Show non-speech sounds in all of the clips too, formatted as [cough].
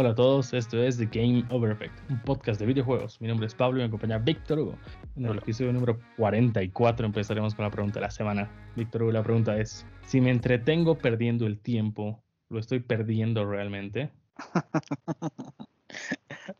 Hola a todos, esto es The Game Over Effect, un podcast de videojuegos. Mi nombre es Pablo y me acompaña Víctor Hugo. En el episodio número 44 empezaremos con la pregunta de la semana. Víctor Hugo, la pregunta es, si me entretengo perdiendo el tiempo, ¿lo estoy perdiendo realmente? [laughs]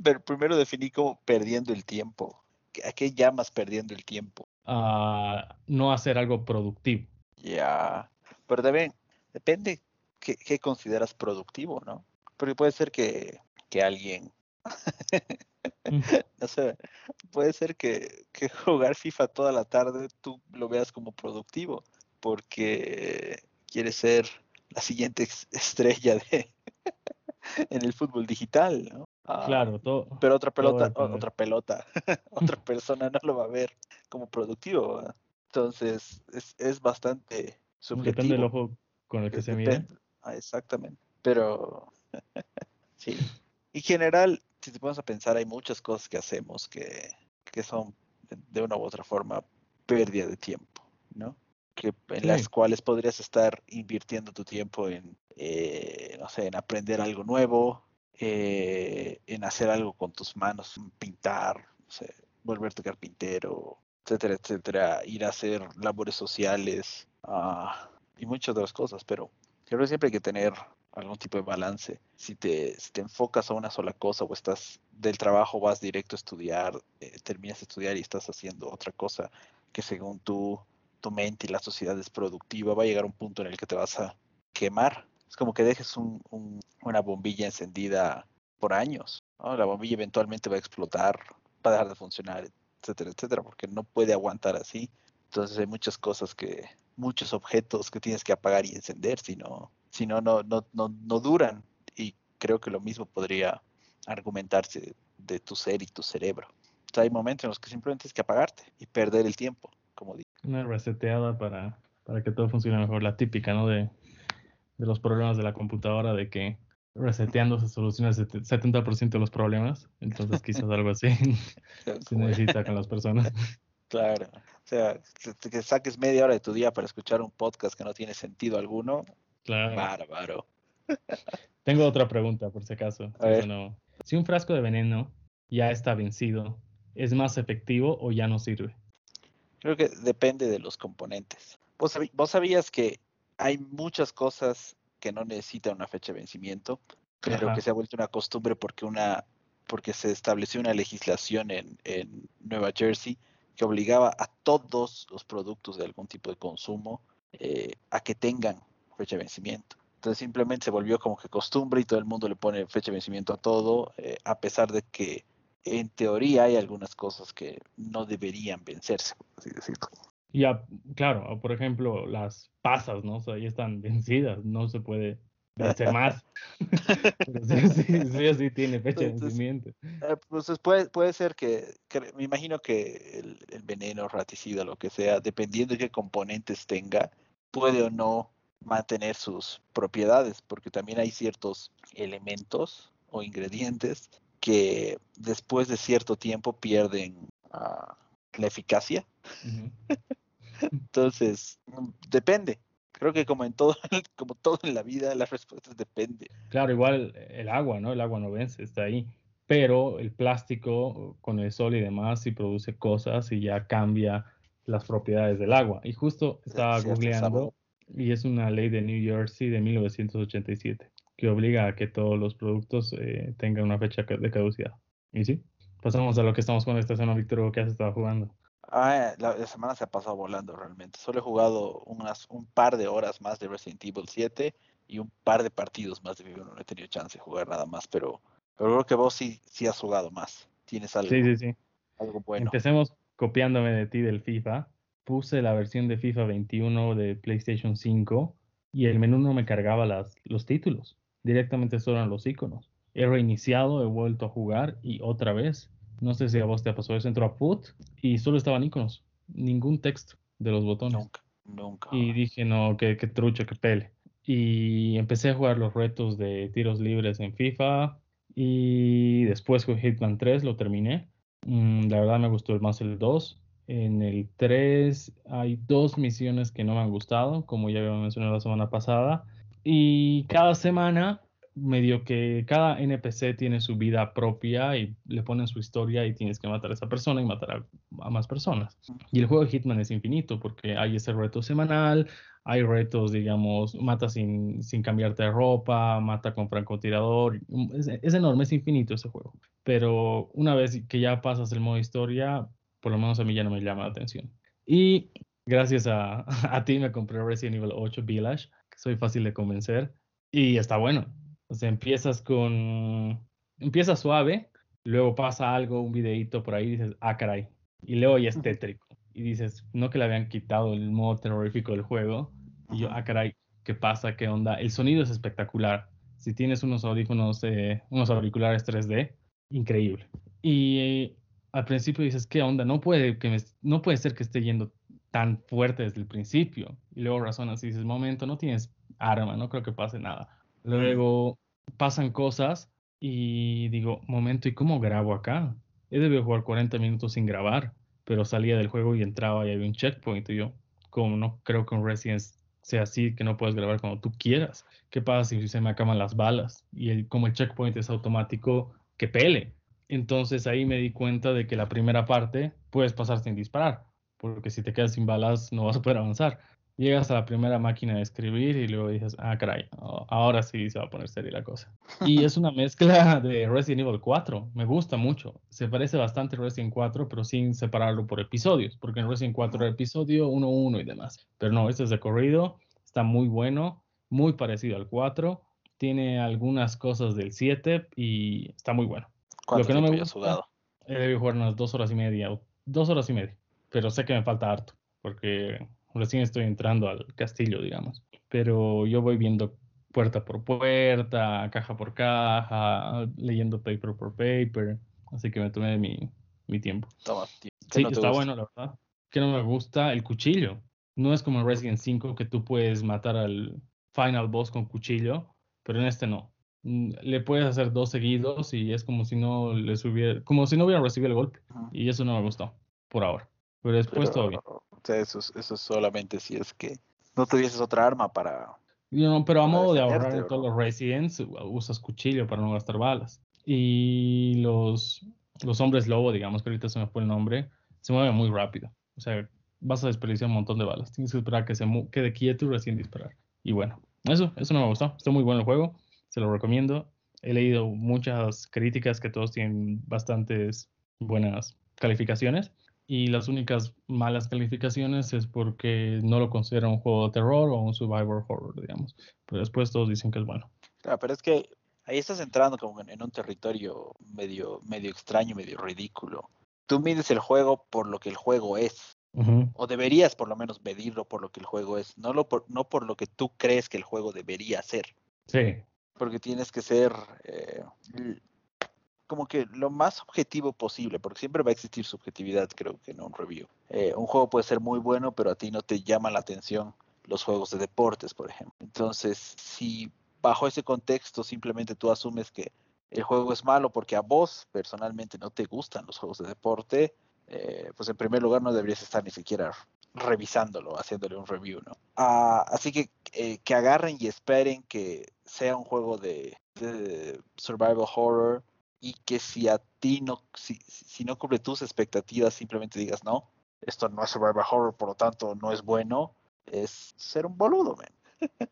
Pero primero definí como perdiendo el tiempo. ¿A qué llamas perdiendo el tiempo? A no hacer algo productivo. Ya, pero también depende qué, qué consideras productivo, ¿no? Porque puede ser que, alguien, [laughs] no sé, puede ser que, jugar FIFA toda la tarde tú lo veas como productivo, porque quieres ser la siguiente estrella de [laughs] en el fútbol digital, ¿no? Ah, claro, todo. Pero otra pelota, otra pelota, [laughs] otra persona no lo va a ver como productivo. Entonces, es, es bastante subjetivo. Depende del ojo con el que se mire. Ah, exactamente. Pero sí. En general, si te pones a pensar, hay muchas cosas que hacemos que, son de una u otra forma pérdida de tiempo, ¿no? Que, en las cuales podrías estar invirtiendo tu tiempo en, eh, no sé, en aprender algo nuevo, eh, en hacer algo con tus manos, pintar, no sé, volverte carpintero, etcétera, etcétera, ir a hacer labores sociales ah, y muchas otras cosas, pero creo que siempre hay que tener algún tipo de balance. Si te, si te enfocas a una sola cosa o estás del trabajo, vas directo a estudiar, eh, terminas de estudiar y estás haciendo otra cosa que según tu, tu mente y la sociedad es productiva, va a llegar un punto en el que te vas a quemar. Es como que dejes un, una bombilla encendida por años. La bombilla eventualmente va a explotar, va a dejar de funcionar, etcétera, etcétera, porque no puede aguantar así. Entonces hay muchas cosas que, muchos objetos que tienes que apagar y encender, si no, si no, no, no, no duran. Y creo que lo mismo podría argumentarse de tu ser y tu cerebro. hay momentos en los que simplemente tienes que apagarte y perder el tiempo, como digo. Una reseteada para, para que todo funcione mejor, la típica, ¿no? De, de los problemas de la computadora, de que reseteando se soluciona el 70% de los problemas. Entonces, quizás algo así [laughs] [laughs] se necesita con las personas. Claro. O sea, que saques media hora de tu día para escuchar un podcast que no tiene sentido alguno, Claro. Bárbaro. Tengo otra pregunta, por si acaso. Si un frasco de veneno ya está vencido, ¿es más efectivo o ya no sirve? Creo que depende de los componentes. Vos, sabías que hay muchas cosas que no necesitan una fecha de vencimiento, pero que se ha vuelto una costumbre porque una porque se estableció una legislación en, en Nueva Jersey que obligaba a todos los productos de algún tipo de consumo eh, a que tengan fecha de vencimiento. Entonces simplemente se volvió como que costumbre y todo el mundo le pone fecha de vencimiento a todo, eh, a pesar de que en teoría hay algunas cosas que no deberían vencerse, por así decirlo. Ya, claro, por ejemplo, las pasas, ¿no? O sea, ya están vencidas, no se puede vencer [laughs] más. sí, sí, tiene fecha de vencimiento. Eh, pues puede, puede ser que, me imagino que el, el veneno, raticida, lo que sea, dependiendo de qué componentes tenga, puede o no mantener sus propiedades, porque también hay ciertos elementos o ingredientes que después de cierto tiempo pierden ah, la eficacia. [laughs] Entonces, depende. Creo que como en todo, [laughs] como todo en la vida, las respuestas depende. Claro, igual el agua, ¿no? El agua no vence, está ahí. Pero el plástico con el sol y demás sí produce cosas y ya cambia las propiedades del agua. Y justo estaba googleando y es una ley de New Jersey de 1987 que obliga a que todos los productos eh, tengan una fecha de caducidad. Y sí, pasamos a lo que estamos con esta semana, Víctor, ¿qué has estado jugando? Ah, la, semana se ha pasado volando realmente. Solo he jugado unas, un par de horas más de Resident Evil 7 y un par de partidos más de Vivo. No he tenido chance de jugar nada más, pero, pero creo que vos sí, sí has jugado más. Tienes algo, sí, sí, sí. algo bueno. Empecemos copiándome de ti del FIFA puse la versión de FIFA 21 de PlayStation 5 y el menú no me cargaba las, los títulos, directamente solo eran los iconos. He reiniciado, he vuelto a jugar y otra vez, no sé si a vos te pasó eso, entró a put y solo estaban iconos, ningún texto de los botones. Nunca, nunca. Y dije, no, qué, qué trucho, qué pele. Y empecé a jugar los retos de tiros libres en FIFA y después con Hitman 3 lo terminé. Mm, la verdad me gustó más el 2 en el 3 hay dos misiones que no me han gustado, como ya había mencionado la semana pasada. Y cada semana medio que cada NPC tiene su vida propia y le ponen su historia y tienes que matar a esa persona y matar a, más personas. Y el juego de Hitman es infinito porque hay ese reto semanal, hay retos, digamos, mata sin, sin cambiarte de ropa, mata con francotirador. Es, es enorme, es infinito ese juego. Pero una vez que ya pasas el modo historia, por lo menos a mí ya no me llama la atención. Y gracias a, [laughs] a ti me compré Resident Evil 8 Village, que soy fácil de convencer y está bueno. O sea, empiezas con. Empieza suave, luego pasa algo, un videito por ahí, y dices, ah, caray. Y luego ya es tétrico. Y dices, no que le habían quitado el modo terrorífico del juego. Y yo, ah, caray, ¿qué pasa? ¿Qué onda? El sonido es espectacular. Si tienes unos audífonos, eh, unos auriculares 3D, increíble. Y al principio dices, ¿qué onda? No puede, que no puede ser que esté yendo tan fuerte desde el principio. Y luego razonas y dices, momento, no tienes arma, no creo que pase nada. Luego pasan cosas y digo, momento, ¿y cómo grabo acá? He debido jugar 40 minutos sin grabar, pero salía del juego y entraba y había un checkpoint. Y yo, como no creo que un Resident sea así, que no puedes grabar cuando tú quieras. ¿Qué pasa si se me acaban las balas? Y el, como el checkpoint es automático, que pele. Entonces ahí me di cuenta de que la primera parte puedes pasar sin disparar, porque si te quedas sin balas no vas a poder avanzar llegas a la primera máquina de escribir y luego dices, ah, caray, ahora sí se va a poner seria la cosa. Y es una mezcla de Resident Evil 4, me gusta mucho. Se parece bastante a Resident 4, pero sin separarlo por episodios, porque en Resident 4 era episodio 1, 1 y demás. Pero no, este es de corrido, está muy bueno, muy parecido al 4, tiene algunas cosas del 7 y está muy bueno. Lo que no me gusta, jugado? He debido jugar unas dos horas y media, dos horas y media, pero sé que me falta harto, porque Recién estoy entrando al castillo, digamos. Pero yo voy viendo puerta por puerta, caja por caja, leyendo paper por paper. Así que me tomé mi, mi tiempo. Sí, está bueno, la verdad. Que no me gusta el cuchillo. No es como en Resident 5 que tú puedes matar al final boss con cuchillo, pero en este no. Mm, le puedes hacer dos seguidos y es como si no les hubiera, como si no hubiera recibido el golpe. Y eso no me gustó, por ahora. Pero después todo bien eso, eso solamente si es que no tuvieses otra arma para... No, pero a modo de ahorrar en todos los Residents, usas cuchillo para no gastar balas. Y los, los hombres lobo, digamos que ahorita se me fue el nombre, se mueven muy rápido. O sea, vas a desperdiciar un montón de balas. Tienes que esperar que se quede quieto y recién disparar. Y bueno, eso, eso no me gustó. Está muy bueno el juego, se lo recomiendo. He leído muchas críticas que todos tienen bastantes buenas calificaciones y las únicas malas calificaciones es porque no lo considera un juego de terror o un survivor horror, digamos. Pero después todos dicen que es bueno. Claro, pero es que ahí estás entrando como en, un territorio medio, medio extraño, medio ridículo. Tú mides el juego por lo que el juego es. O deberías por lo menos medirlo por lo que el juego es, no, lo por, no por lo que tú crees que el juego debería ser. Sí. Porque tienes que ser eh, como que lo más objetivo posible, porque siempre va a existir subjetividad, creo que en un review. Eh, un juego puede ser muy bueno, pero a ti no te llama la atención los juegos de deportes, por ejemplo. Entonces, si bajo ese contexto simplemente tú asumes que el juego es malo porque a vos personalmente no te gustan los juegos de deporte, eh, pues en primer lugar no deberías estar ni siquiera revisándolo, haciéndole un review, ¿no? Ah, así que eh, que agarren y esperen que sea un juego de survival horror y que si a ti no, si, si no cubre tus expectativas, simplemente digas, no, esto no es survival horror, por lo tanto no es bueno, es ser un boludo, man. [laughs]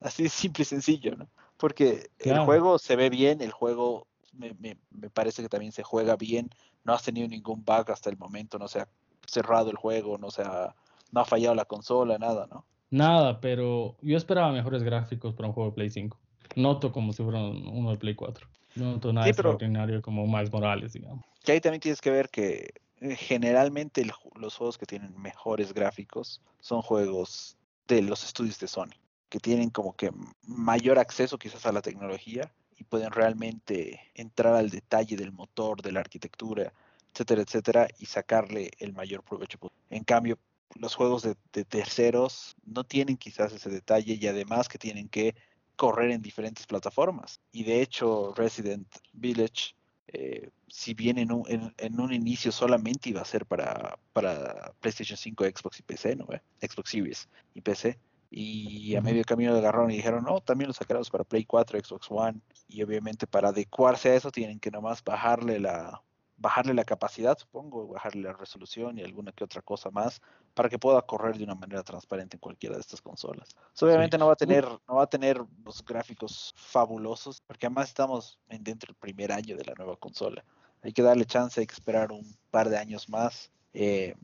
Así de simple y sencillo, ¿no? Porque el juego se ve bien, el juego me, me, me, parece que también se juega bien, no has tenido ningún bug hasta el momento, no se ha cerrado el juego, no se ha, no ha fallado la consola, nada, ¿no? Nada, pero yo esperaba mejores gráficos para un juego de Play 5. Noto como si fuera uno de Play 4. No nada extraordinario como Miles Morales, digamos. Que ahí también tienes que ver que eh, generalmente los juegos que tienen mejores gráficos son juegos de los estudios de Sony, que tienen como que mayor acceso quizás a la tecnología y pueden realmente entrar al detalle del motor, de la arquitectura, etcétera, etcétera, y sacarle el mayor provecho. En cambio, los juegos de, de terceros no tienen quizás ese detalle y además que tienen que correr en diferentes plataformas. Y de hecho, Resident Village, eh, si bien en un, en, un, inicio solamente iba a ser para, para PlayStation 5, Xbox y PC, ¿no? Xbox Series y PC. y a medio camino de agarraron y dijeron, no, también lo sacaremos para Play 4, Xbox One. Y obviamente para adecuarse a eso tienen que nomás bajarle la, bajarle la capacidad, supongo, bajarle la resolución y alguna que otra cosa más para que pueda correr de una manera transparente en cualquiera de estas consolas. obviamente no va a tener no va a tener los gráficos fabulosos porque además estamos dentro del primer año de la nueva consola. Hay que darle chance, hay que esperar un par de años más eh,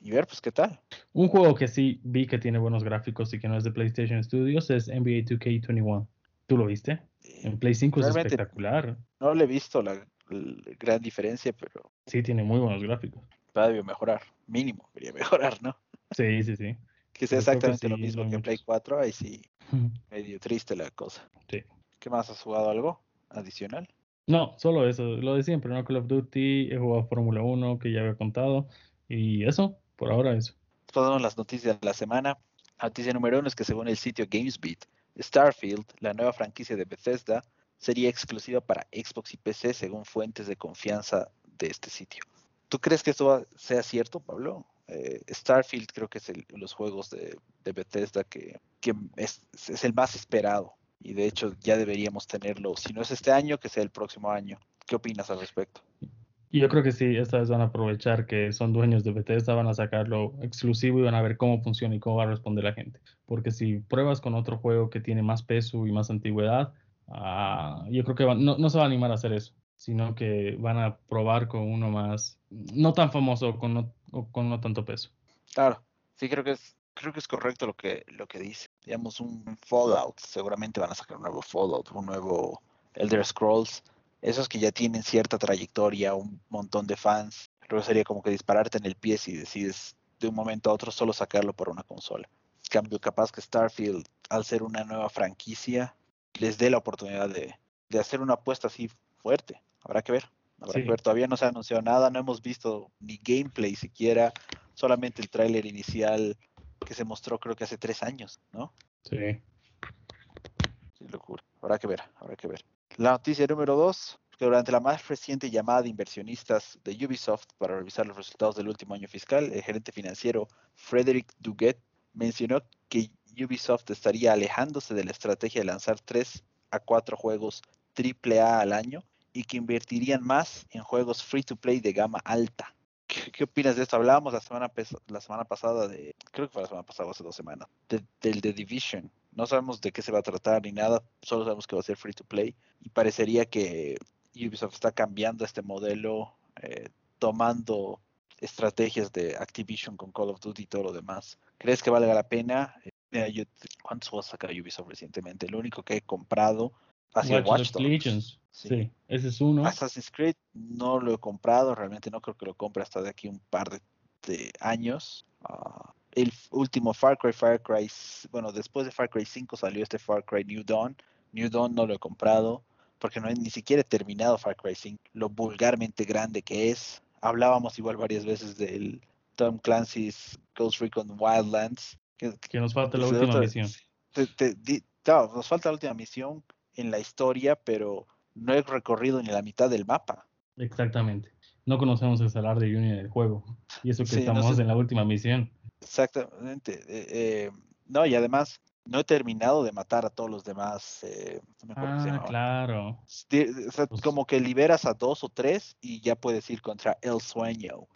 y ver pues qué tal. Un juego que sí vi que tiene buenos gráficos y que no es de PlayStation Studios es NBA 2K21. ¿Tú lo viste? En Play 5 es espectacular. No le he visto la gran diferencia, pero... Sí, tiene muy buenos gráficos. Debió mejorar, mínimo, debería mejorar, ¿no? Sí, sí, sí. Que sea exactamente lo mismo que en Play 4, ahí sí, medio triste la cosa. Sí. ¿Qué más has jugado algo adicional? No, solo eso, lo de siempre, ¿no? Call of Duty, he jugado Fórmula 1, que ya había contado, y eso, por ahora eso. Pasamos las noticias de la semana. Noticia número uno es que según el sitio GamesBeat, Starfield, la nueva franquicia de Bethesda, sería exclusiva para Xbox y PC según fuentes de confianza de este sitio. ¿Tú crees que esto sea cierto, Pablo? Eh, Starfield creo que es el, los juegos de, Bethesda que, es, el más esperado y de hecho ya deberíamos tenerlo, si no es este año, que sea el próximo año. ¿Qué opinas al respecto? Yo creo que sí, esta vez van a aprovechar que son dueños de Bethesda, van a sacarlo exclusivo y van a ver cómo funciona y cómo va a responder la gente. Porque si pruebas con otro juego que tiene más peso y más antigüedad, Ah, yo creo que no, se va a animar a hacer eso, sino que van a probar con uno más, no tan famoso, con no, con no tanto peso. Claro, sí creo que es, creo que es correcto lo que, lo que dice. Digamos un Fallout, seguramente van a sacar un nuevo Fallout, un nuevo Elder Scrolls, esos que ya tienen cierta trayectoria, un montón de fans. Creo que sería como que dispararte en el pie si decides de un momento a otro solo sacarlo por una consola. cambio, capaz que Starfield, al ser una nueva franquicia, les dé la oportunidad de, hacer una apuesta así fuerte. Habrá que ver. Habrá que ver. Todavía no se ha anunciado nada, no hemos visto ni gameplay siquiera, solamente el tráiler inicial que se mostró creo que hace tres años, ¿no? Sí. Sí, locura. Habrá que ver, habrá que ver. La noticia número dos, que durante la más reciente llamada de inversionistas de Ubisoft para revisar los resultados del último año fiscal, el gerente financiero Frederick Duguet mencionó que Ubisoft estaría alejándose de la estrategia de lanzar 3 a 4 juegos AAA al año y que invertirían más en juegos free to play de gama alta. ¿Qué, opinas de esto? Hablábamos la semana, la semana pasada de, creo que fue la semana pasada, hace dos semanas, del The Division. No sabemos de qué se va a tratar ni nada, solo sabemos que va a ser free to play y parecería que Ubisoft está cambiando este modelo, eh, tomando estrategias de Activision con Call of Duty y todo lo demás. ¿Crees que valga la pena? Mira, yo, ¿cuántos juegos saca Ubisoft recientemente? El único que he comprado ha sido Watch, Dogs. Sí. ese es uno. Assassin's Creed no lo he comprado, realmente no creo que lo compre hasta de aquí un par de, años. Ah, el último Far Cry, Far Cry, bueno, después de Far Cry 5 salió este Far Cry New Dawn. New Dawn no lo he comprado porque no he ni siquiera he terminado Far Cry 5, lo vulgarmente grande que es. Hablábamos igual varias veces del Tom Clancy's Ghost Recon Wildlands, que, nos falta la última misión. nos falta la última misión en la historia, pero no he recorrido ni la mitad del mapa. Exactamente. No conocemos el salar de Union del juego. Y eso que estamos en la última misión. Exactamente. Eh, eh, no, y además no he terminado de matar a todos los demás. Eh, ah, claro. Pues como que liberas a dos o tres y ya puedes ir contra el sueño.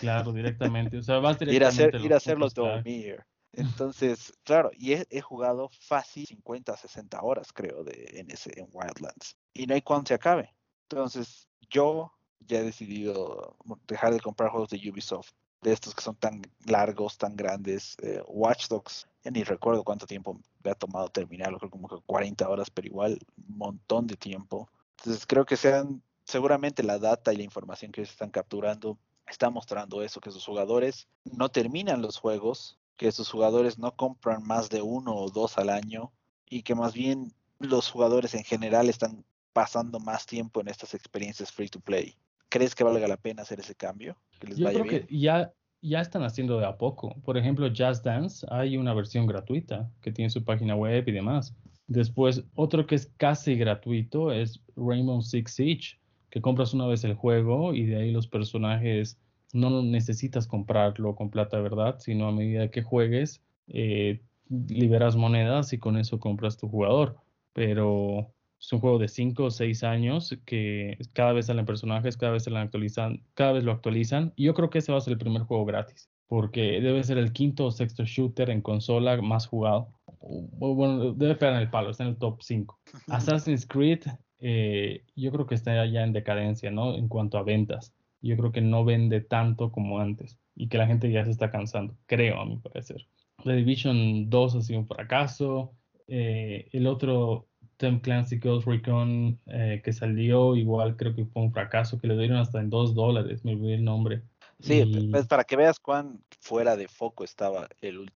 Claro, directamente. O sea, vas directamente [laughs] ir a, ir a hacerlos dormir. Entonces, claro, y he, jugado fácil 50, 60 horas, creo, de, en, ese, en Wildlands. Y no hay cuando se acabe. Entonces, yo ya he decidido dejar de comprar juegos de Ubisoft, de estos que son tan largos, tan grandes. Eh, Watch Dogs, ya ni recuerdo cuánto tiempo me ha tomado terminarlo, creo como que 40 horas, pero igual un montón de tiempo. Entonces, creo que sean, seguramente la data y la información que se están capturando está mostrando eso, que sus jugadores no terminan los juegos que sus jugadores no compran más de uno o dos al año y que más bien los jugadores en general están pasando más tiempo en estas experiencias free to play. ¿Crees que valga la pena hacer ese cambio? Yo creo que ya, ya están haciendo de a poco. Por ejemplo, Just Dance, hay una versión gratuita que tiene su página web y demás. Después, otro que es casi gratuito es Rainbow Six Siege, que compras una vez el juego y de ahí los personajes no necesitas comprarlo con plata, ¿verdad? Sino a medida que juegues, eh, liberas monedas y con eso compras tu jugador. Pero es un juego de 5 o 6 años que cada vez salen personajes, cada vez se lo actualizan, cada vez lo actualizan. Y yo creo que ese va a ser el primer juego gratis, porque debe ser el quinto o sexto shooter en consola más jugado. Bueno, debe pegar en el palo, está en el top 5. Assassin's Creed, eh, yo creo que está ya en decadencia, ¿no? En cuanto a ventas. Yo creo que no vende tanto como antes y que la gente ya se está cansando, creo, a mi parecer. The Division 2 ha sido un fracaso. Eh, el otro Tom Clancy Ghost Recon eh, que salió, igual creo que fue un fracaso, que le dieron hasta en 2 dólares, me olvidé el nombre. Sí, pues para que veas cuán fuera de foco estaba el,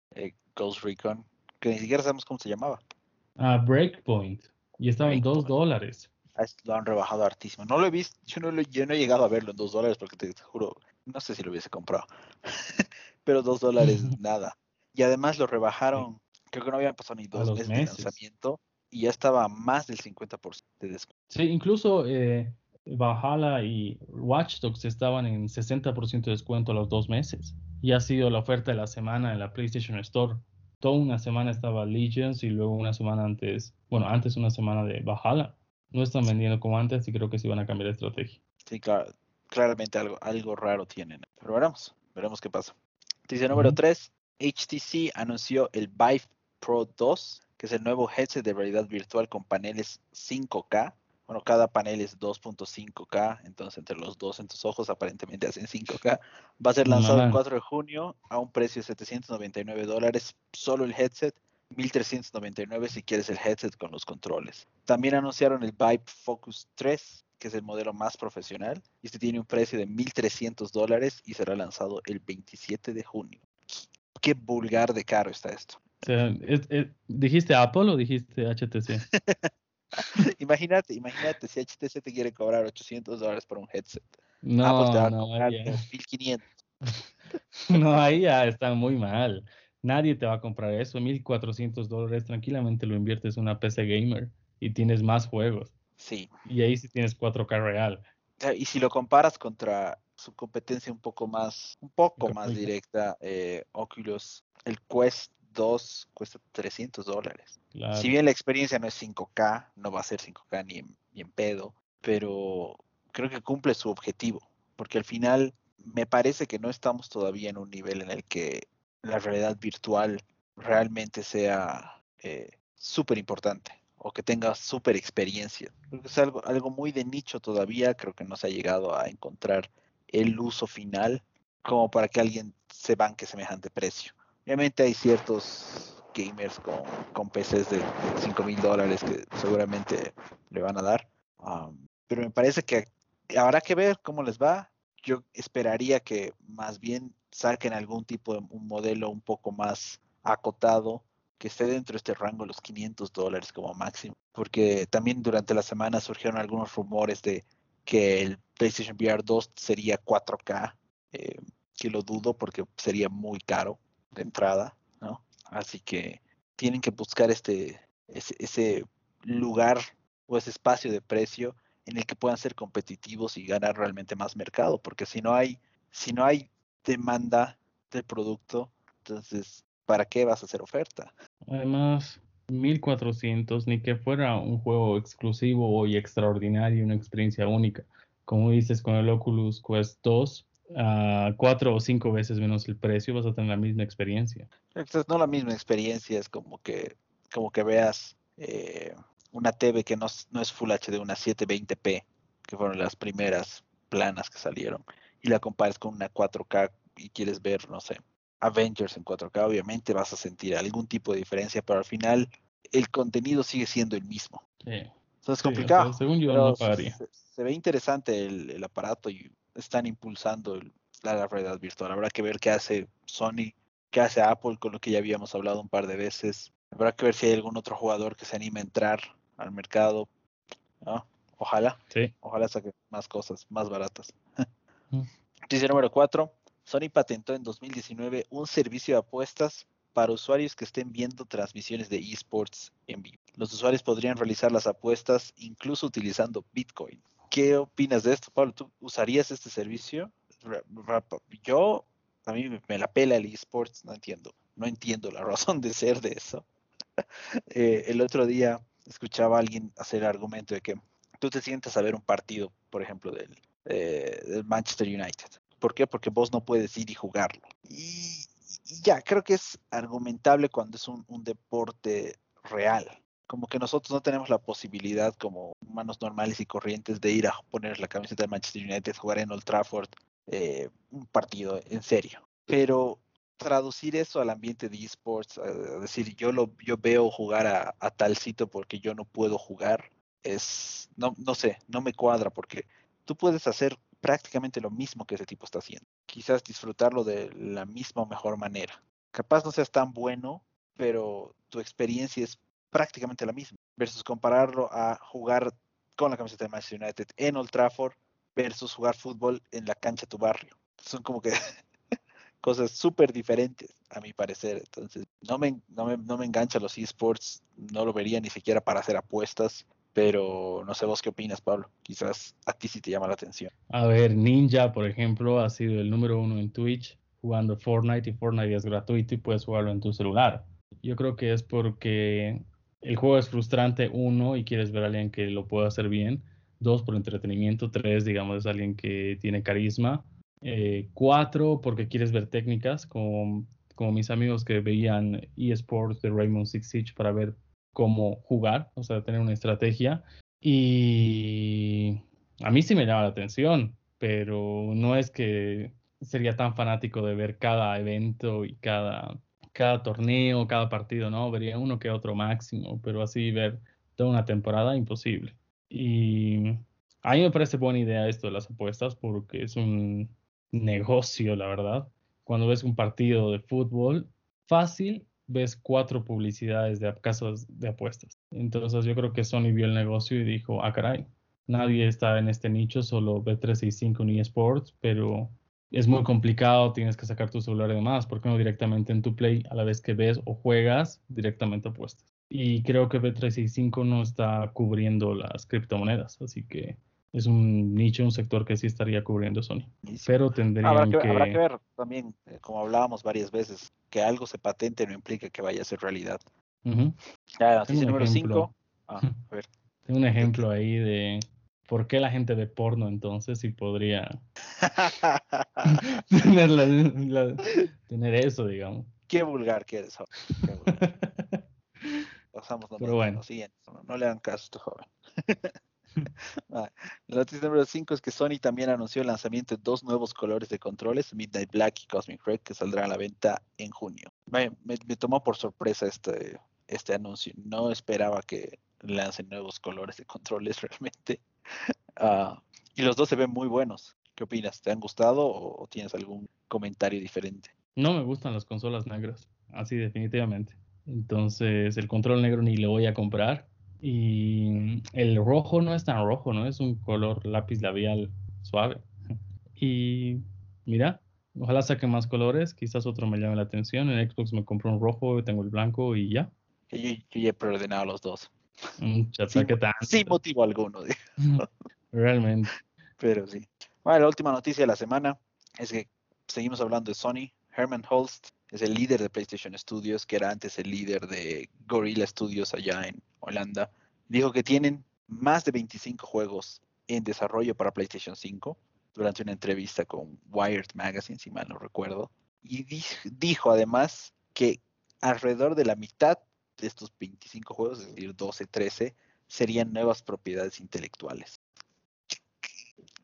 Ghost Recon, que ni siquiera sabemos cómo se llamaba. Ah, Breakpoint, y estaba en 2 dólares. Lo han rebajado hartísimo. No lo he visto, yo no, yo no he llegado a verlo en 2 dólares porque te juro, no sé si lo hubiese comprado, [laughs] pero 2 dólares [laughs] nada. Y además lo rebajaron, creo que no habían pasado ni dos meses, de lanzamiento y ya estaba más del 50% de descuento. Sí, incluso eh, Valhalla y Watch Dogs estaban en 60% de descuento a los dos meses. Y ha sido la oferta de la semana en la PlayStation Store. Toda una semana estaba Legions y luego una semana antes, bueno, antes una semana de Valhalla. No están vendiendo como antes y creo que sí van a cambiar de estrategia. Sí, claro, claramente algo, algo raro tienen. Pero veremos, veremos qué pasa. Noticia número 3. HTC anunció el Vive Pro 2 que es el nuevo headset de realidad virtual con paneles 5K. Bueno, cada panel es 2.5K, entonces entre los dos en tus ojos aparentemente hacen 5K. Va a ser lanzado el 4 de junio a un precio de 799 dólares, solo el headset, 1399 si quieres el headset con los controles. También anunciaron el Vibe Focus 3, que es el modelo más profesional, y este tiene un precio de 1300 dólares y será lanzado el 27 de junio. Qué vulgar de caro está esto. ¿Dijiste Apple o dijiste HTC? [laughs] imagínate, imagínate si HTC te quiere cobrar 800 dólares por un headset. No, Apple te va a cobrar 1500. [laughs] no, ahí ya está muy mal. Nadie te va a comprar eso. 1400 dólares tranquilamente lo inviertes en una PC gamer y tienes más juegos. Sí. Y ahí sí tienes 4K real. Y si lo comparas contra su competencia un poco más, un poco más directa, eh, Oculus, el Quest 2 cuesta 300 dólares. Si bien la experiencia no es 5K, no va a ser 5K ni en, ni en pedo, pero creo que cumple su objetivo, porque al final me parece que no estamos todavía en un nivel en el que la realidad virtual realmente sea eh, súper importante o que tenga súper experiencia. Creo que es algo, algo muy de nicho todavía, creo que no se ha llegado a encontrar el uso final como para que alguien se banque semejante precio. Obviamente hay ciertos gamers con, con PCs de 5 mil dólares que seguramente le van a dar. pero me parece que habrá que ver cómo les va. Yo esperaría que más bien saquen algún tipo de un modelo un poco más acotado que esté dentro de este rango de los 500 dólares como máximo. Porque también durante la semana surgieron algunos rumores de que el PlayStation VR 2 sería 4K, eh, que lo dudo porque sería muy caro de entrada, ¿no? Así que tienen que buscar este, ese, lugar o ese espacio de precio en el que puedan ser competitivos y ganar realmente más mercado, porque si no hay, si no hay demanda del producto, entonces, ¿para qué vas a hacer oferta? Además, 1400, ni que fuera un juego exclusivo y extraordinario, una experiencia única. Como dices, con el Oculus Quest 2, cuatro o cinco veces menos el precio, vas a tener la misma experiencia. no la misma experiencia, es como que, como que veas eh, una TV que no, no, es Full HD, una 720p, que fueron las primeras planas que salieron, y la compares con una 4K y quieres ver, no sé, Avengers en 4K, obviamente vas a sentir algún tipo de diferencia, pero al final el contenido sigue siendo el mismo. Sí. Entonces es complicado. según yo, no se, ve interesante el, el aparato y están impulsando la realidad virtual. Habrá que ver qué hace Sony, qué hace Apple con lo que ya habíamos hablado un par de veces. Habrá que ver si hay algún otro jugador que se anime a entrar al mercado. Ojalá. Sí. Ojalá saque más cosas más baratas. Noticia número 4. Sony patentó en 2019 un servicio de apuestas para usuarios que estén viendo transmisiones de esports en vivo. Los usuarios podrían realizar las apuestas incluso utilizando Bitcoin. ¿Qué opinas de esto, Pablo? ¿Tú usarías este servicio? Yo, a mí me la pela el esports, no entiendo. no entiendo la [laughs] razón de ser de eso. [laughs] Eh, el otro día escuchaba a alguien hacer el argumento de que tú te sientes a ver un partido, por ejemplo, del, eh, del Manchester United. ¿Por qué? Porque vos no puedes ir y jugarlo. Y, ya, creo que es argumentable cuando es un, deporte real. Como que nosotros no tenemos la posibilidad como humanos normales y corrientes de ir a poner la camiseta del Manchester United, jugar en Old Trafford, eh, un partido en serio. Pero traducir eso al ambiente de esports, es decir, yo lo yo veo jugar a, a, tal sitio porque yo no puedo jugar, es no, no sé, no me cuadra porque tú puedes hacer prácticamente lo mismo que ese tipo está haciendo. Quizás disfrutarlo de la misma o mejor manera. Capaz no seas tan bueno, pero tu experiencia es prácticamente la misma. Versus compararlo a jugar con la camiseta de Manchester United en Old Trafford versus jugar fútbol en la cancha de tu barrio. Son como que [laughs] cosas súper diferentes, a mi parecer. Entonces, no me, no me, no me engancha los esports, no lo vería ni siquiera para hacer apuestas. Pero no sé vos qué opinas, Pablo. Quizás a ti sí te llama la atención. A ver, Ninja, por ejemplo, ha sido el número uno en Twitch jugando Fortnite y Fortnite es gratuito y puedes jugarlo en tu celular. Yo creo que es porque el juego es frustrante, uno, y quieres ver a alguien que lo pueda hacer bien. Dos, por entretenimiento. Tres, digamos, es alguien que tiene carisma. Eh, cuatro, porque quieres ver técnicas, como, como mis amigos que veían eSports de Rainbow Six Siege para ver cómo jugar, o sea, tener una estrategia. Y a mí sí me llama la atención, pero no es que sería tan fanático de ver cada evento y cada, cada torneo, cada partido, ¿no? Vería uno que otro máximo, pero así ver toda una temporada, imposible. Y a mí me parece buena idea esto de las apuestas porque es un negocio, la verdad. Cuando ves un partido de fútbol, fácil ves cuatro publicidades de casas de apuestas. Entonces yo creo que Sony vio el negocio y dijo, ah, caray, nadie está en este nicho, solo B365 ni eSports, pero es muy complicado, tienes que sacar tu celular y demás, ¿por qué no directamente en tu Play a la vez que ves o juegas, directamente apuestas? Y creo que B365 no está cubriendo las criptomonedas, así que es un nicho, un sector que sí estaría cubriendo Sony. Pero tendrían habrá que, Habrá que ver también, eh, como hablábamos varias veces, que algo se patente no implica que vaya a ser realidad. Ya, número 5. Ah, Tengo un ejemplo [laughs] ahí de por qué la gente de porno entonces sí podría [laughs] tener, eso, digamos. Qué vulgar que eres, joven. [laughs] Pasamos Pero bueno. Siguiente. No, no le hagan caso a este joven. La noticia número 5 es que Sony también anunció el lanzamiento de dos nuevos colores de controles, Midnight Black y Cosmic Red, que saldrán a la venta en junio. Me, tomó por sorpresa este, este anuncio. No esperaba que lancen nuevos colores de controles [laughs] realmente. Ah, y los dos se ven muy buenos. ¿Qué opinas? ¿Te han gustado o, tienes algún comentario diferente? No me gustan las consolas negras, así definitivamente. Entonces el control negro ni lo voy a comprar y el rojo no es tan rojo, ¿no? Es un color lápiz labial suave. Y mira, ojalá saque más colores, quizás otro me llame la atención. En Xbox me compré un rojo, tengo el blanco y ya. Yo, ya he preordenado los dos. sin, sin motivo alguno. [laughs] [laughs] Realmente. Pero sí. Bueno, la última noticia de la semana es que seguimos hablando de Sony. Herman Holst es el líder de PlayStation Studios, que era antes el líder de Gorilla Studios allá en Holanda. Dijo que tienen más de 25 juegos en desarrollo para PlayStation 5 durante una entrevista con Wired Magazine, si mal no recuerdo. Y dijo además que alrededor de la mitad de estos 25 juegos, es decir, 12, 13, serían nuevas propiedades intelectuales.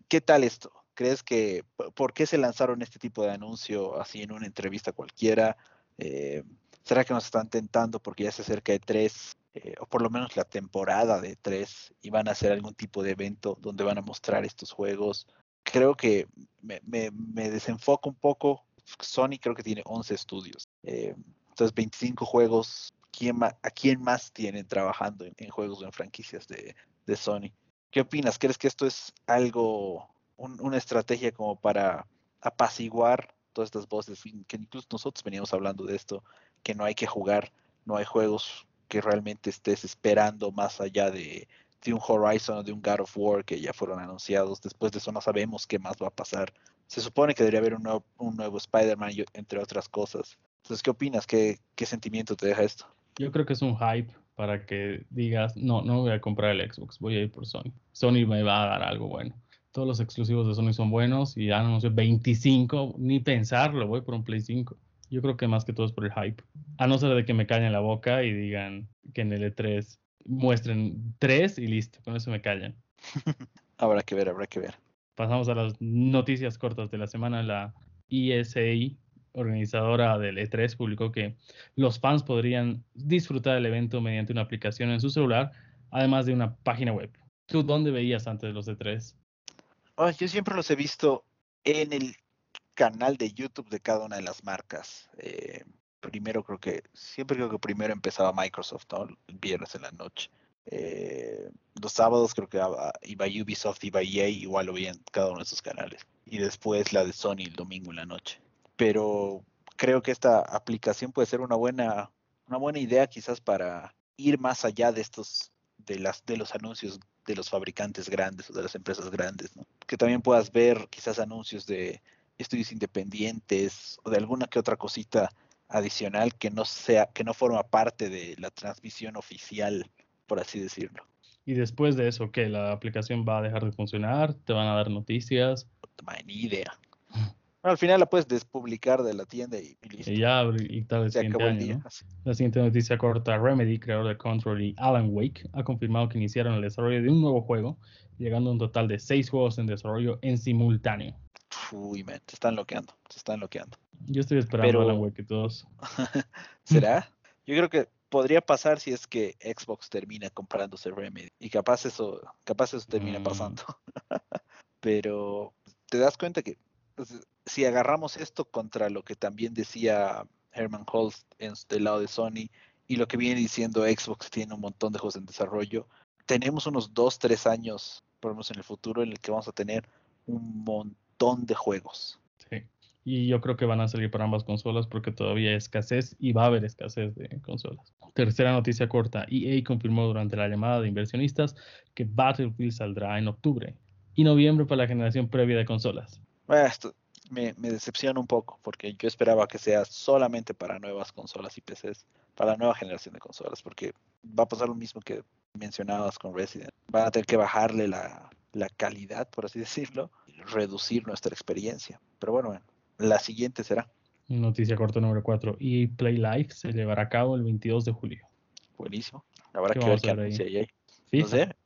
¿Qué tal esto? ¿Crees que por qué se lanzaron este tipo de anuncio así en una entrevista cualquiera? Eh, ¿Será que nos están tentando porque ya se acerca de tres, eh, o por lo menos la temporada de tres, y van a hacer algún tipo de evento donde van a mostrar estos juegos? Creo que me, desenfoco un poco. Sony creo que tiene 11 estudios. Eh, entonces, 25 juegos. ¿Quién ¿A quién más tienen trabajando en, juegos o en franquicias de Sony? ¿Qué opinas? ¿Crees que esto es algo una estrategia como para apaciguar todas estas voces, que incluso nosotros veníamos hablando de esto, que no hay que jugar, no hay juegos que realmente estés esperando más allá de, un Horizon o de un God of War que ya fueron anunciados. Después de eso no sabemos qué más va a pasar. Se supone que debería haber un nuevo, un nuevo Spider-Man, entre otras cosas. Entonces, ¿qué opinas? ¿Qué, ¿Qué sentimiento te deja esto? Yo creo que es un hype para que digas, no, no voy a comprar el Xbox, voy a ir por Sony. Sony me va a dar algo bueno. Todos los exclusivos de Sony son buenos y ya no sé, 25, ni pensarlo, voy por un Play 5. Yo creo que más que todo es por el hype. A no ser de que me callen la boca y digan que en el E3 muestren 3 y listo, con eso me callan. [laughs] habrá que ver, habrá que ver. Pasamos a las noticias cortas de la semana. La ESA, organizadora del E3, publicó que los fans podrían disfrutar del evento mediante una aplicación en su celular, además de una página web. ¿Tú dónde veías antes los E3? yo siempre los he visto en el canal de YouTube de cada una de las marcas. Eh, primero creo que, siempre creo que primero empezaba Microsoft, El viernes en la noche. Eh, los sábados creo que iba Ubisoft, iba EA, igual lo vi en cada uno de esos canales. Y después la de Sony el domingo en la noche. Pero creo que esta aplicación puede ser una buena, una buena idea quizás para ir más allá de estos, de las, de los anuncios de los fabricantes grandes o de las empresas grandes, Que también puedas ver quizás anuncios de estudios independientes o de alguna que otra cosita adicional que no sea, que no forma parte de la transmisión oficial por así decirlo. Y después de eso, ¿qué? ¿La aplicación va a dejar de funcionar? ¿Te van a dar noticias? No ni idea. al final la puedes despublicar de la tienda y, listo. Y ya, y tal vez La siguiente noticia corta, Remedy, creador de Control y Alan Wake, ha confirmado que iniciaron el desarrollo de un nuevo juego, llegando a un total de seis juegos en desarrollo en simultáneo. Uy, man, se están bloqueando, se están bloqueando. Yo estoy esperando Alan Wake todos. [laughs] ¿Será? Yo creo que podría pasar si es que Xbox termina comprándose Remedy. Y capaz eso, capaz eso termina mm. pasando. [laughs] Pero te das cuenta que pues, si agarramos esto contra lo que también decía Herman Holst en, del lado de Sony y lo que viene diciendo Xbox tiene un montón de juegos en desarrollo, tenemos unos 2, 3 años, por lo menos en el futuro, en el que vamos a tener un montón de juegos. Sí y yo creo que van a salir para ambas consolas porque todavía hay escasez y va a haber escasez de consolas. Tercera noticia corta, EA confirmó durante la llamada de inversionistas que Battlefield saldrá en octubre y noviembre para la generación previa de consolas. esto me, decepciona un poco porque yo esperaba que sea solamente para nuevas consolas y PCs, para la nueva generación de consolas, porque va a pasar lo mismo que mencionabas con Resident. Van a tener que bajarle la, la calidad, por así [laughs] decirlo, reducir nuestra experiencia. Pero bueno, la siguiente será. Noticia corta número 4. y Play Live se llevará a cabo el 22 de julio. Buenísimo. Habrá que ver qué anuncia ahí. No sé.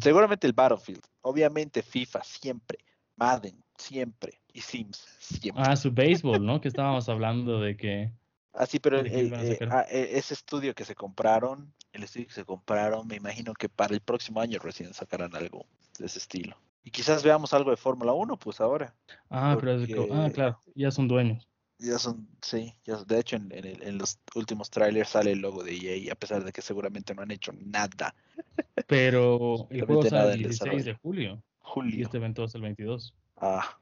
Seguramente el Battlefield. Obviamente FIFA, siempre. Madden, siempre. Y Sims, siempre. Ah, su béisbol, ¿no? que estábamos hablando de que. Ah, sí, pero eh, ah, e, ese estudio que se compraron, el estudio que se compraron, me imagino que para el próximo año recién sacarán algo de ese estilo. Y quizás veamos algo de Fórmula 1, pues ahora. Ah, pero ah, claro, ya son dueños. Ya son, sí, ya, de hecho en, en, los últimos trailers sale el logo de EA, a pesar de que seguramente no han hecho nada. [laughs] Pero el juego sale el 16 de julio. Julio. Y este evento es el 22. Ah,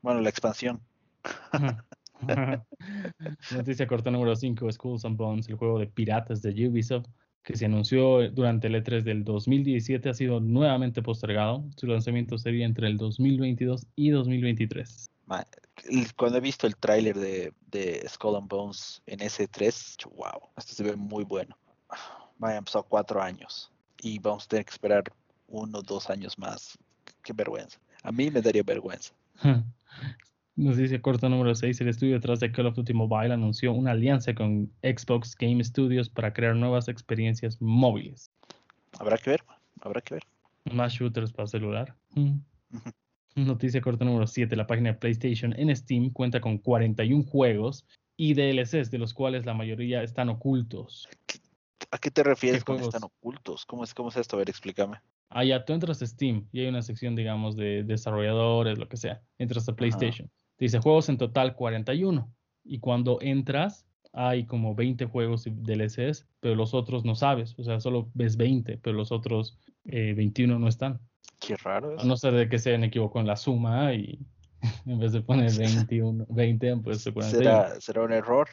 bueno, la expansión. [laughs] [laughs] Noticia corta número 5, Schools and Bones, el juego de piratas de Ubisoft, que se anunció durante el E3 del 2017, ha sido nuevamente postergado. Su lanzamiento sería entre el 2022 y 2023. Cuando he visto el tráiler de, de, Skull and Bones en ese 3, wow, esto se ve muy bueno. Vaya, han pasado cuatro años y vamos a tener que esperar uno o dos años más. Qué vergüenza. A mí me daría vergüenza. [laughs] Nos dice corto número 6, el estudio detrás de Call of Duty Mobile anunció una alianza con Xbox Game Studios para crear nuevas experiencias móviles. Habrá que ver, habrá que ver. Más shooters para celular. Mm. Noticia corta número 7, la página de PlayStation en Steam cuenta con 41 juegos y DLCs, de los cuales la mayoría están ocultos. ¿A qué te refieres con están ocultos? ¿Cómo es, ¿Cómo es esto? A ver, explícame. Ah, ya, tú entras a Steam y hay una sección, digamos, de desarrolladores, lo que sea. Entras a PlayStation. Dice juegos en total 41. Y cuando entras, hay como 20 juegos DLCs, pero los otros no sabes. O sea, solo ves 20, pero los otros 21 eh, no están. Qué raro. A no ser de que se hayan equivocado en la suma y [laughs] en vez de poner [laughs] 21, 20, pues se ponen ¿Será, ¿Será un error?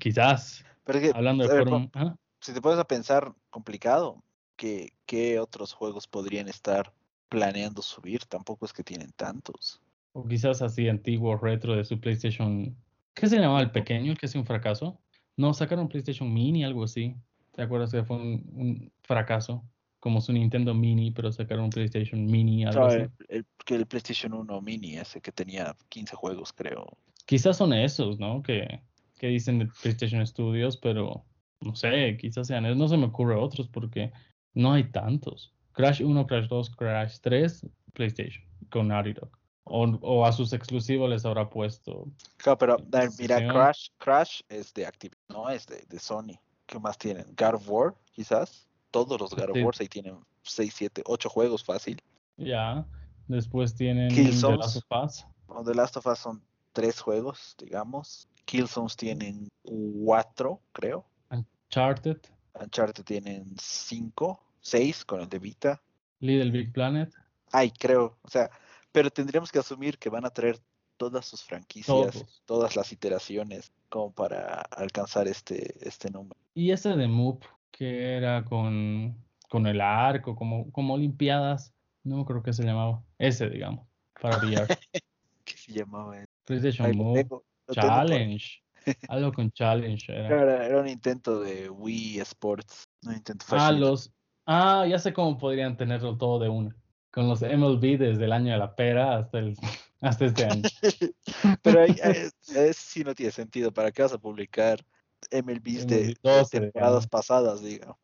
Quizás. Pero Hablando de Si te pones a pensar complicado, ¿qué, ¿qué otros juegos podrían estar planeando subir? Tampoco es que tienen tantos. O quizás así antiguo retro de su PlayStation ¿Qué se llamaba el pequeño, el que es un fracaso? No, sacaron PlayStation Mini, algo así. ¿Te acuerdas que fue un, fracaso? Como su Nintendo Mini, pero sacaron un PlayStation Mini, algo así. El, el, PlayStation 1 Mini, ese que tenía 15 juegos, creo. Quizás son esos, ¿no? Que, que dicen de PlayStation Studios, pero no sé, quizás sean esos. No se me ocurre otros porque no hay tantos. Crash 1, Crash 2, Crash 3, PlayStation, con Naughty Dog. O, a sus exclusivos les habrá puesto. Claro, pero mira, Crash, Crash es de Activision, no es de, de, Sony. ¿Qué más tienen? God of War, quizás. Todos los God of War ahí tienen 6, 7, 8 juegos fácil. Ya. Después tienen The Last of Us. The Last of Us son 3 juegos, digamos. Killzones tienen 4, creo. Uncharted. Uncharted tienen 5, 6 con el de Vita. Little Big Planet. Ay, creo. O sea, pero tendríamos que asumir que van a traer todas sus franquicias, todas las iteraciones, como para alcanzar este, este número. Y ese de Moop, que era con, con el arco, como, como Olimpiadas, no creo que se llamaba. Ese, digamos, para VR. [laughs] ¿Qué se llamaba? PlayStation Move. Challenge. [laughs] Algo con Challenge. Era. era. un intento de Wii Sports. Un intento ah, los. Ah, ya sé cómo podrían tenerlo todo de una con los MLB desde el año de la pera hasta, el, [laughs] hasta este año. [laughs] Pero ahí, es, sí no tiene sentido. ¿Para qué vas a publicar MLBs de, de temporadas pasadas, digamos?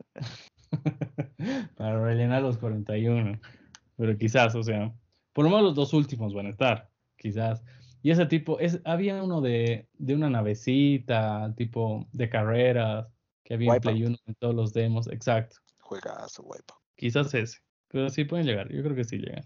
[laughs] Para rellenar los 41. Pero quizás, o sea, por lo menos los dos últimos van a estar, quizás. Y ese tipo, es, había uno de, de una navecita, tipo de carreras, que había en Play 1 en todos los demos, exacto. Juegazo, Wipeout. Quizás ese. Pero sí pueden llegar, yo creo que sí llegan.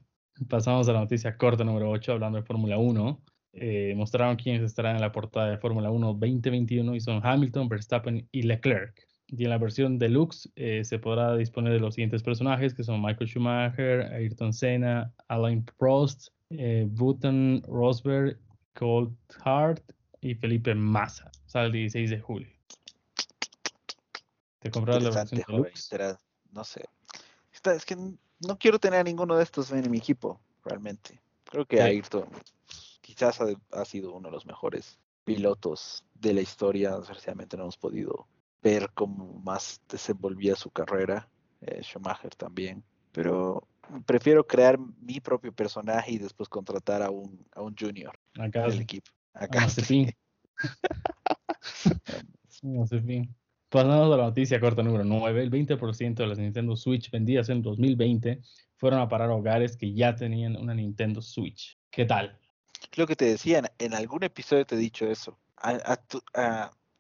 Pasamos a la noticia corta número 8, hablando de Fórmula 1. Eh, mostraron quiénes estarán en la portada de Fórmula 1 2021 y son Hamilton, Verstappen y Leclerc. Y en la versión deluxe eh, se podrá disponer de los siguientes personajes, que son Michael Schumacher, Ayrton Senna, Alain Prost, eh, Button Rosberg, Colt Hart y Felipe Massa. Sale el 16 de julio. ¿Te compraron la versión deluxe? No sé. es que no quiero tener a ninguno de estos en mi equipo, realmente. Creo que Ayrton quizás ha, sido uno de los mejores pilotos de la historia. Desgraciadamente no hemos podido ver cómo más desenvolvía su carrera. Eh, Schumacher también. Pero prefiero crear mi propio personaje y después contratar a un, a un junior Acá, del equipo. Acá. [laughs] Pasando a la noticia corta número 9, el 20% de las Nintendo Switch vendidas en 2020 fueron a parar hogares que ya tenían una Nintendo Switch. ¿Qué tal? Lo que te decía, en algún episodio te he dicho eso.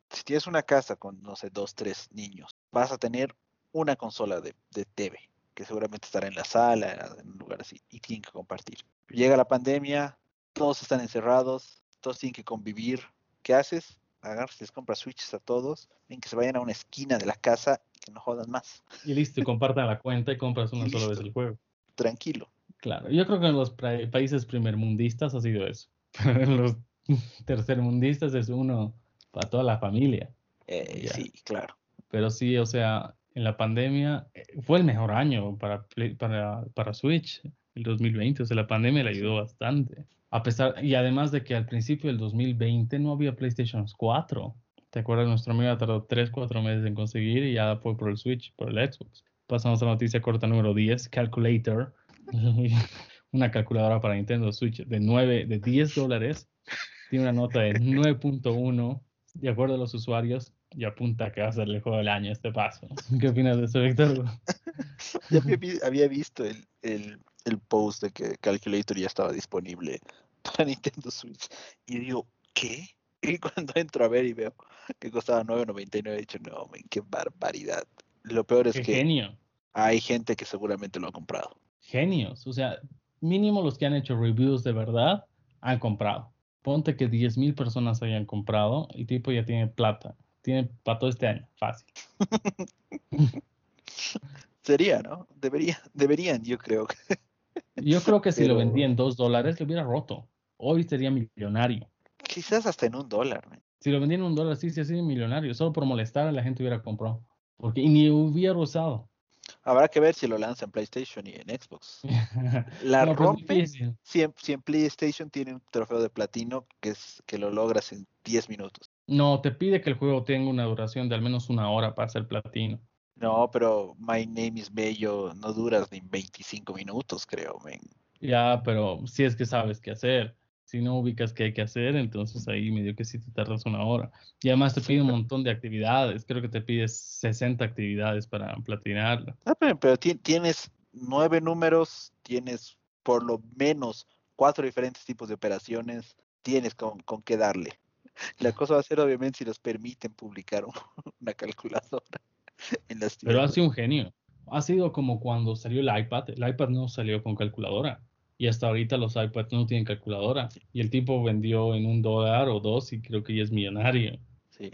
si tienes una casa con, no sé, dos, tres niños, vas a tener una consola de, de TV, que seguramente estará en la sala, en un lugar así, y tienen que compartir. Llega la pandemia, todos están encerrados, todos tienen que convivir. ¿Qué haces? Agarras les compras switches a todos, ven que se vayan a una esquina de la casa y que no jodan más. Y listo, y compartan la cuenta y compras una sola vez el juego. Tranquilo. Claro, yo creo que en los países primermundistas ha sido eso. Pero [laughs] en los tercermundistas es uno para toda la familia. Eh, sí, claro. Pero sí, o sea, en la pandemia eh, fue el mejor año para, para, para Switch, el 2020. O sea, la pandemia le ayudó bastante. A pesar, y además de que al principio del 2020 no había PlayStation 4. ¿Te acuerdas? Nuestro amigo tardó 3, 4 meses en conseguir y ya fue por el Switch, por el Xbox. Pasamos a la noticia corta número 10, Calculator. [laughs] una calculadora para Nintendo Switch de 9, de 10 dólares. Tiene una nota de 9.1 de acuerdo a los usuarios y apunta que va a ser el juego del año este paso. [laughs] ¿Qué opinas de eso, Víctor? [laughs] ya había visto el, el, el post de que Calculator ya estaba disponible para Nintendo Switch. Y digo, ¿qué? [laughs] Y cuando entro a ver y veo que costaba 9.99, he dicho, no, qué barbaridad. Lo peor es que genio. hay gente que seguramente lo ha comprado. Genios, o sea, mínimo los que han hecho reviews de verdad han comprado. Ponte que 10.000 personas hayan comprado y tipo ya tiene plata. Tiene para todo este año, fácil. [laughs] Sería, ¿no? Debería, deberían, yo creo. Yo creo que si lo vendía en dos dólares, lo hubiera roto. Hoy sería millonario. Quizás hasta en un dólar. Si lo vendía en un dólar, sí, sí, sí, millonario. Solo por molestar a la gente hubiera comprado. Porque y ni hubiera usado. Habrá que ver si lo lanza en PlayStation y en Xbox. [laughs] La pues, rompe si en, PlayStation tiene un trofeo de platino que es que lo logras en 10 minutos. No, te pide que el juego tenga una duración de al menos una hora para ser platino. No, pero My Name is Bello no duras ni 25 minutos, creo, Ya, pero si es que sabes qué hacer. Si no ubicas qué hay que hacer, entonces ahí medio que sí te tardas una hora. Y además te pide un montón de actividades. Creo que te pides 60 actividades para platinarla. Ah, pero, tienes nueve números, tienes por lo menos cuatro diferentes tipos de operaciones, tienes con, con qué darle. La [laughs] cosa va a ser obviamente si los permiten publicar [laughs] una calculadora. [laughs] Pero ha sido un genio. Ha sido como cuando salió el iPad. El iPad no salió con calculadora. Y hasta ahorita los iPads no tienen calculadora. Y el tipo vendió en un dólar o dos y creo que ya es millonario. Sí.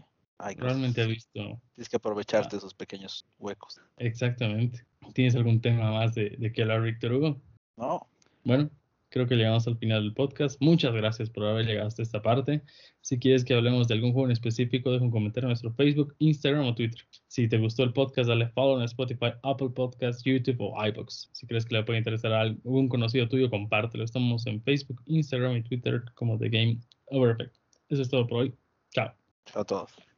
Realmente ha visto. Tienes que aprovecharte de esos pequeños huecos. Exactamente. ¿Tienes algún tema más de, de que hablar, Víctor Hugo? No. Bueno, creo que llegamos al final del podcast. Muchas gracias por haber llegado hasta esta parte. Si quieres que hablemos de algún juego en específico, deja un comentario en nuestro Facebook, Instagram o Twitter. Si te gustó el podcast, dale follow en Spotify, Apple Podcasts, YouTube o iBooks. Si crees que le puede interesar a algún conocido tuyo, compártelo. Estamos en Facebook, Instagram y Twitter como The Game Over Effect. Eso es todo por hoy. Chao. Chao a todos.